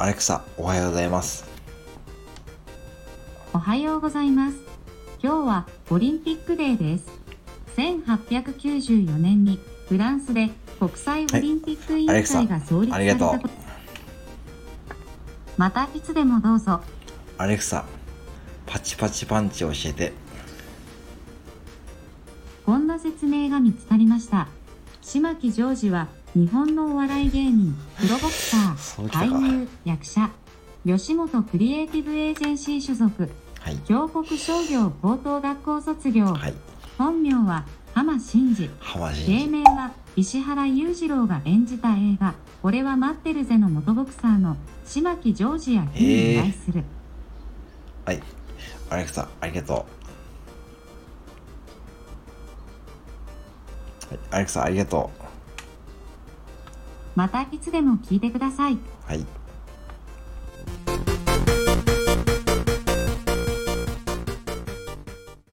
アレクサ、おはようございます。おはようございます。今日はオリンピックデーです。1894年にフランスで国際オリンピック委員会が創立されたこと。またいつでもどうぞ。アレクサ、パチパチパンチ教えて。こんな説明が見つかりました。島木ジョージは日本のお笑い芸人、プロボクサー、俳優、役者、吉本クリエイティブエージェンシー所属、はい。京国商業高等学校卒業、はい。本名は浜真司。浜芸人。名は石原裕次郎が演じた映画「俺は待ってるぜ」の元ボクサーの島木ジョージやに由来する、はい。アレクサ、ありがとう。はい。アレクサ、ありがとまたいつでも聞いてください。はい。